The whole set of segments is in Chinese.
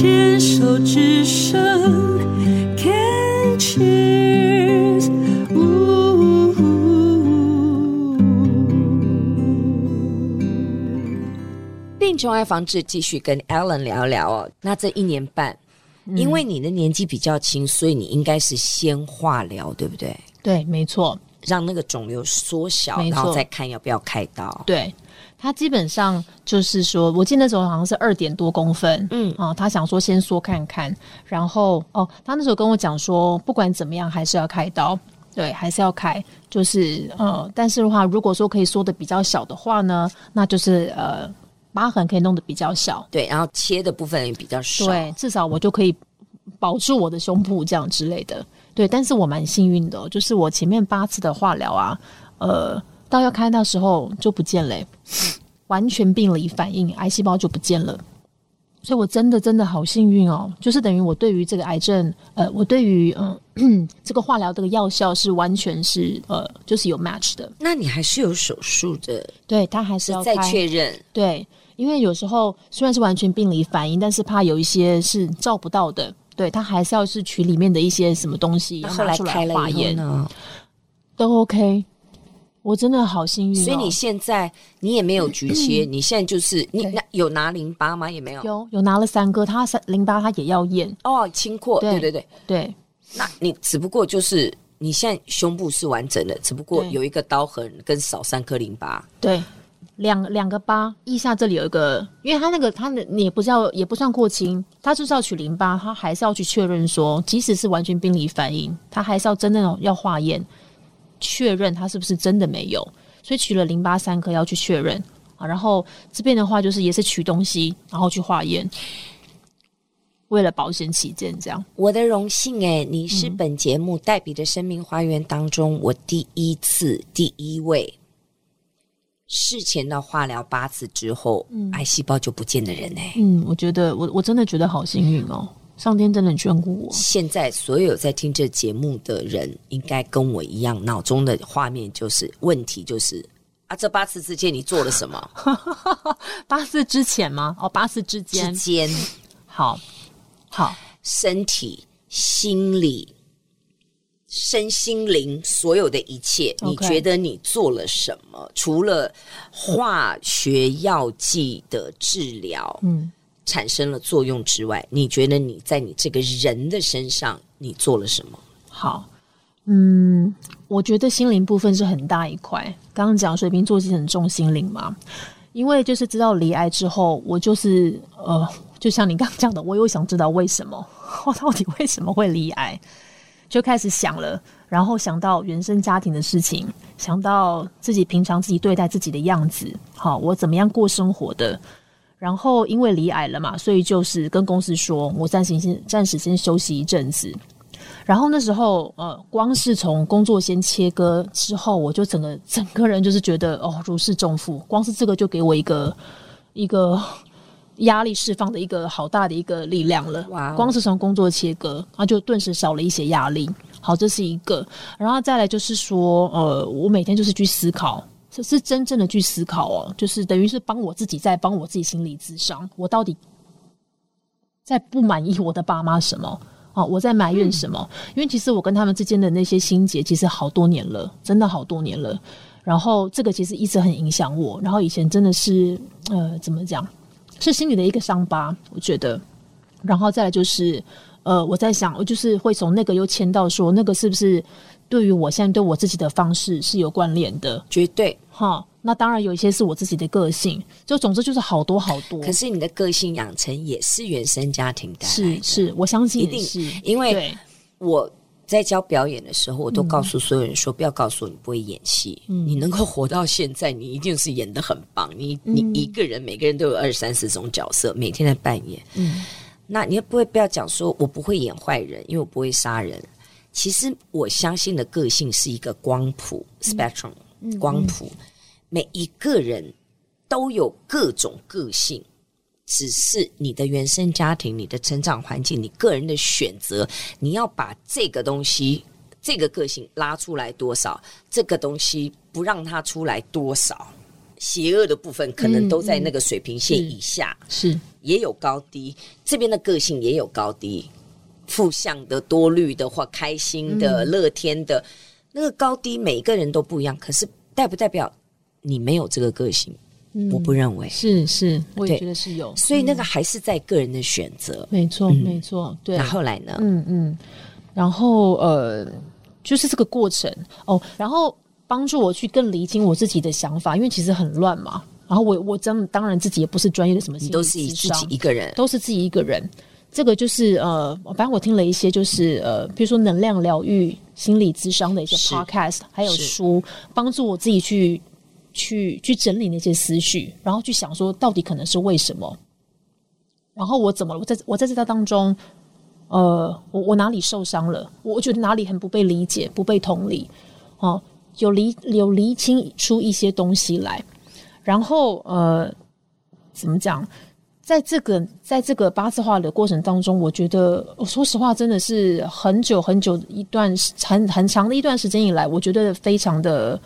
牵手之声，Can cheers。病虫害防治，继续跟 Allen 聊聊哦。那这一年半，嗯、因为你的年纪比较轻，所以你应该是先化疗，对不对？对，没错。让那个肿瘤缩小，然后再看要不要开刀。对，他基本上就是说，我记得那时候好像是二点多公分，嗯。啊，他想说先缩看看，然后哦，他那时候跟我讲说，不管怎么样还是要开刀，对，还是要开，就是呃，但是的话，如果说可以缩的比较小的话呢，那就是呃，疤痕可以弄得比较小，对，然后切的部分也比较少，对，至少我就可以保住我的胸部这样之类的。对，但是我蛮幸运的，就是我前面八次的化疗啊，呃，到要开刀的时候就不见了，完全病理反应，癌细胞就不见了，所以我真的真的好幸运哦，就是等于我对于这个癌症，呃，我对于嗯、呃、这个化疗这个药效是完全是呃就是有 match 的。那你还是有手术的，对，他还是要再确认，对，因为有时候虽然是完全病理反应，但是怕有一些是照不到的。对，他还是要是取里面的一些什么东西，然后来开了化验呢，都 OK。我真的好幸运哦。所以你现在你也没有 局切，你现在就是你那有拿淋巴吗？也没有，有有拿了三个，他三淋巴他也要验哦，清扩，对对对对。那你只不过就是你现在胸部是完整的，只不过有一个刀痕跟少三颗淋巴，对。两两个八，腋下这里有一个，因为他那个他的你也不是要也不算过轻，他就是要取淋巴，他还是要去确认说，即使是完全病理反应，他还是要真的要化验，确认他是不是真的没有，所以取了淋巴三颗要去确认啊，然后这边的话就是也是取东西，然后去化验，为了保险起见，这样。我的荣幸诶，你是本节目黛比的生命花园当中我第一次第一位。事前的化疗八次之后，嗯，癌细胞就不见的人呢？嗯，我觉得我我真的觉得好幸运哦，上天真的眷顾我。现在所有在听这节目的人，应该跟我一样，脑中的画面就是问题就是啊，这八次之间你做了什么？八次之前吗？哦，八次之间之间，好，好，身体、心理。身心灵所有的一切.你觉得你做了什么？除了化学药剂的治疗，嗯，产生了作用之外，你觉得你在你这个人的身上，你做了什么？好，嗯，我觉得心灵部分是很大一块。刚刚讲水瓶座是很重心灵嘛，因为就是知道离癌之后，我就是呃，就像你刚刚讲的，我又想知道为什么，我到底为什么会离癌？就开始想了，然后想到原生家庭的事情，想到自己平常自己对待自己的样子，好，我怎么样过生活的？然后因为离癌了嘛，所以就是跟公司说我暂时先暂时先休息一阵子。然后那时候，呃，光是从工作先切割之后，我就整个整个人就是觉得哦，如释重负。光是这个就给我一个一个。压力释放的一个好大的一个力量了，哇 Wow！光是从工作切割，他就顿时少了一些压力。好，这是一个。然后再来就是说，呃，我每天就是去思考，这是真正的去思考哦，就是等于是帮我自己在帮我自己心理咨商。我到底在不满意我的爸妈什么啊？我在埋怨什么？嗯、因为其实我跟他们之间的那些心结，其实好多年了，真的好多年了。然后这个其实一直很影响我。然后以前真的是，呃，怎么讲？是心里的一个伤疤，我觉得，然后再来就是，呃，我在想，我就是会从那个又牵到说，那个是不是对于我现在对我自己的方式是有关联的？绝对哈。那当然有一些是我自己的个性，就总之就是好多好多。可是你的个性养成也是原生家庭带来的，是是，我相信一定是因为我。在教表演的时候，我都告诉所有人说：“嗯、不要告诉我你不会演戏。嗯、你能够活到现在，你一定是演的很棒。你你一个人，每个人都有二三十种角色，每天在扮演。嗯，那你也不会不要讲说我不会演坏人，因为我不会杀人。其实我相信的个性是一个光谱 spectrum，光谱，每一个人都有各种个性。”只是你的原生家庭、你的成长环境、你个人的选择，你要把这个东西、这个个性拉出来多少，这个东西不让它出来多少，邪恶的部分可能都在那个水平线以下。嗯嗯、是，是也有高低，这边的个性也有高低，负向的、多虑的或开心的、嗯、乐天的，那个高低每个人都不一样。可是代不代表你没有这个个性？嗯、我不认为是是，我也觉得是有。所以那个还是在个人的选择。嗯、没错，没错。对。那后来呢？嗯嗯。然后呃，就是这个过程哦，然后帮助我去更理清我自己的想法，因为其实很乱嘛。然后我我真当然自己也不是专业的什么，你都是自己一个人，都是自己一个人。这个就是呃，反正我听了一些，就是呃，比如说能量疗愈、心理咨商的一些 podcast，还有书，帮助我自己去去去整理那些思绪，然后去想说到底可能是为什么，然后我怎么了？我在我在这当中，呃，我我哪里受伤了？我觉得哪里很不被理解、不被同理，哦，有厘有厘清出一些东西来。然后呃，怎么讲？在这个在这个八字化的过程当中，我觉得，我说实话，真的是很久很久一段很很长的一段时间以来，我觉得非常的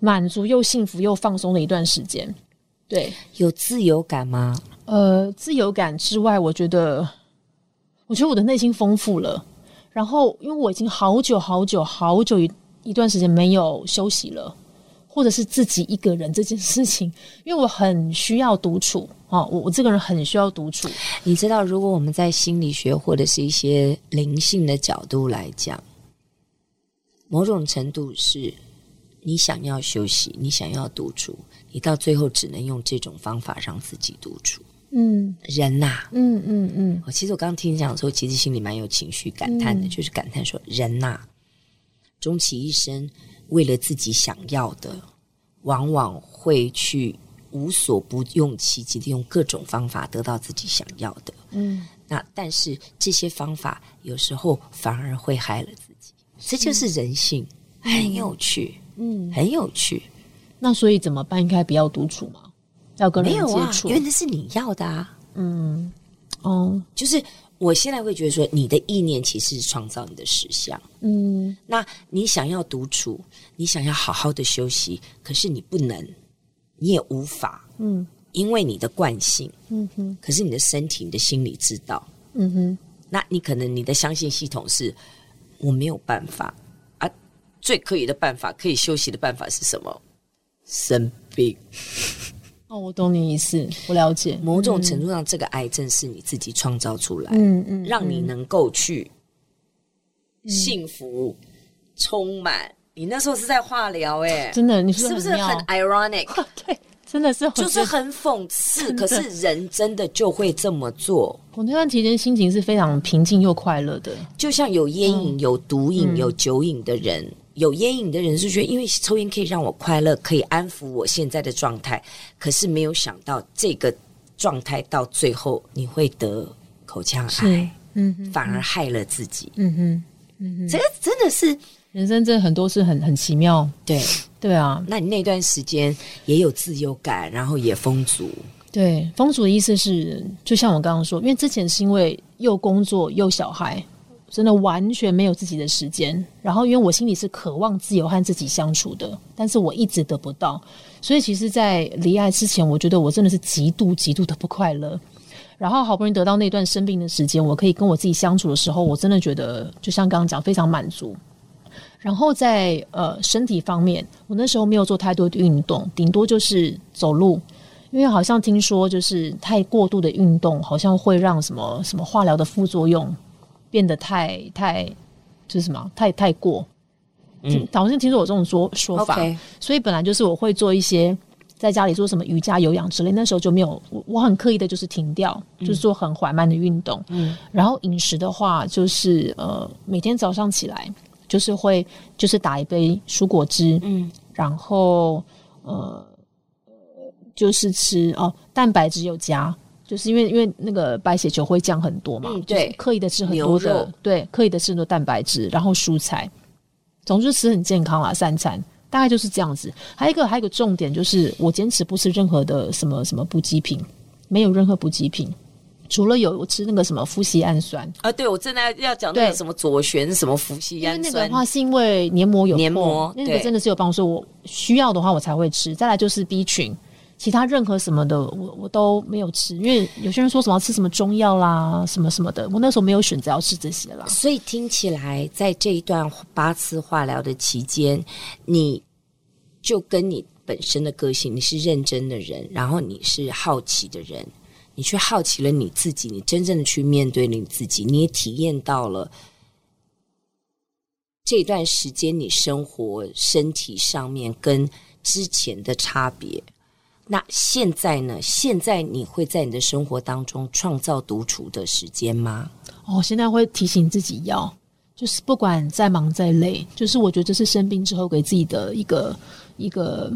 满足又幸福又放松的一段时间。对，有自由感吗？呃，自由感之外，我觉得，我觉得我的内心丰富了。然后，因为我已经好久好久好久一一段时间没有休息了。或者是自己一个人这件事情，因为我很需要独处啊，我我这个人很需要独处。你知道，如果我们在心理学或者是一些灵性的角度来讲，某种程度是你想要休息，你想要独处，你到最后只能用这种方法让自己独处。嗯，人呐、啊，嗯嗯嗯，我其实我刚刚听你讲的时候，其实心里蛮有情绪感叹的，嗯、就是感叹说，人呐、啊，终其一生。为了自己想要的，往往会去无所不用其极的用各种方法得到自己想要的。嗯，那但是这些方法有时候反而会害了自己，这就是人性，嗯、很有趣。嗯，很有趣。那所以怎么办？应该不要独处吗？要跟人接触？没有啊，因为那是你要的啊。嗯，哦，就是。我现在会觉得说，你的意念其实是创造你的实相。嗯，那你想要独处，你想要好好的休息，可是你不能，你也无法。嗯，因为你的惯性。嗯哼。可是你的身体、你的心理知道。嗯哼。那你可能你的相信系统是，我没有办法啊。最可以的办法，可以休息的办法是什么？生病。哦，我懂你意思，我了解。某种程度上，这个癌症是你自己创造出来，嗯嗯，让你能够去幸福、充满。你那时候是在化疗，哎，真的，你是不是很 ironic？对，真的是，就是很讽刺。可是人真的就会这么做。我那段期间心情是非常平静又快乐的，就像有烟瘾、有毒瘾、有酒瘾的人。有烟瘾的人是觉得，因为抽烟可以让我快乐，可以安抚我现在的状态。可是没有想到，这个状态到最后你会得口腔癌，嗯哼，反而害了自己。嗯哼，嗯哼，这个真的是人生，真的很多事很很奇妙。对，对啊。那你那段时间也有自由感，然后也丰足。对，丰足的意思是，就像我刚刚说，因为之前是因为又工作又小孩。真的完全没有自己的时间，然后因为我心里是渴望自由和自己相处的，但是我一直得不到，所以其实，在离爱之前，我觉得我真的是极度极度的不快乐。然后好不容易得到那段生病的时间，我可以跟我自己相处的时候，我真的觉得就像刚刚讲，非常满足。然后在呃身体方面，我那时候没有做太多的运动，顶多就是走路，因为好像听说就是太过度的运动，好像会让什么什么化疗的副作用。变得太太就是什么？太太过，嗯，好像听说有这种说说法，Okay. 所以本来就是我会做一些在家里做什么瑜伽、有氧之类，那时候就没有，我我很刻意的就是停掉，嗯、就是做很缓慢的运动，嗯，然后饮食的话就是呃每天早上起来就是会就是打一杯蔬果汁，嗯，然后呃就是吃哦蛋白质有加。就是因为因为那个白血球会降很多嘛，嗯、对，刻意的吃很多的，对，刻意的吃很多蛋白质，然后蔬菜，总之吃很健康啊，三餐大概就是这样子。还有一个还有一个重点就是，我坚持不吃任何的什么什么补给品，没有任何补给品，除了有我吃那个什么麸醯胺酸啊，对我正在要讲那个什么左旋什么麸醯胺酸，那个的话是因为黏膜有黏膜，那个真的是有帮助，我需要的话我才会吃。再来就是 B 群。其他任何什么的，我我都没有吃。因为有些人说什么吃什么中药啦，什么什么的，我那时候没有选择要吃这些啦。所以听起来，在这一段八次化疗的期间，你就跟你本身的个性，你是认真的人，然后你是好奇的人，你去好奇了你自己，你真正的去面对你自己，你也体验到了。这段时间，你生活身体上面跟之前的差别，那现在呢？现在你会在你的生活当中创造独处的时间吗？哦，现在会提醒自己要，就是不管再忙再累，就是我觉得这是生病之后给自己的一个一个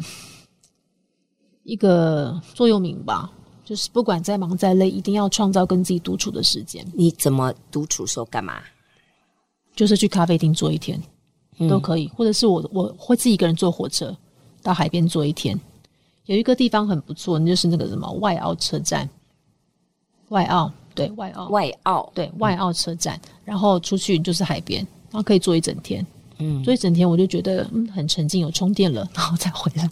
一个座右铭吧。就是不管再忙再累，一定要创造跟自己独处的时间。你怎么独处时候干嘛？就是去咖啡厅坐一天，都可以，嗯、或者是我我会自己一个人坐火车到海边坐一天。有一个地方很不错，那就是那个什么外澳车站，外澳对外澳外澳对外澳车站，然后出去就是海边，然后可以坐一整天。嗯，坐一整天我就觉得嗯很沉静，有充电了，然后再回来。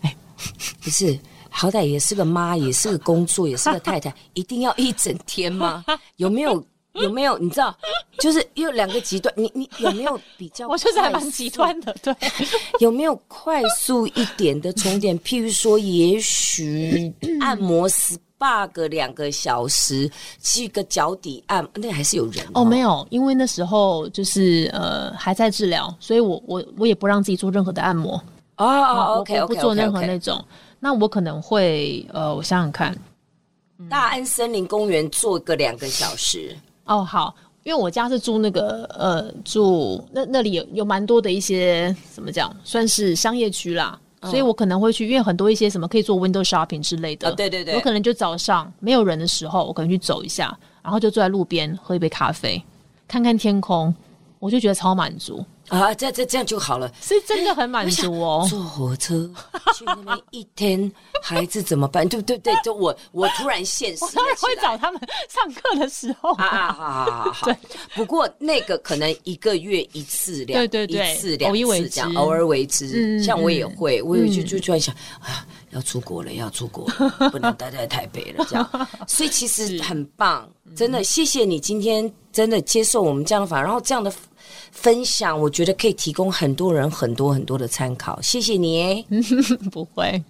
不是，好歹也是个妈，也是个工作，也是个太太，一定要一整天吗？有没有？有没有你知道，就是有两个极端，你你有没有比较？我就是还蛮极端的，对。有没有快速一点的充电？譬如说，也许按摩 SPA 个两个小时，去个脚底按，那还是有人哦。没有，因为那时候就是呃还在治疗，所以我我我也不让自己做任何的按摩哦。哦，OK，我不做任何那种。Okay, okay, okay. 那我可能会呃，我想想看，大安森林公园坐个两个小时。哦，好，因为我家是住那个呃，住那那里有有蛮多的一些怎么讲，算是商业区啦，嗯、所以我可能会去，因为很多一些什么可以做 window shopping 之类的，哦、对对对，我可能就早上没有人的时候，我可能去走一下，然后就坐在路边喝一杯咖啡，看看天空，我就觉得超满足。啊，这这这样就好了，是真的很满足哦。坐火车去那边一天，孩子怎么办？对对对，就我我突然现实，我会找他们上课的时候啊，啊，好好好好。对，不过那个可能一个月一次两，对对对，一次两次这样，偶尔为之。像我也会，我也就就突然想啊，要出国了，要出国了，不能待在台北了，这样。所以其实很棒，真的谢谢你今天真的接受我们这样的法，然后这样的。分享，我觉得可以提供很多人很多很多的参考。谢谢你，不会。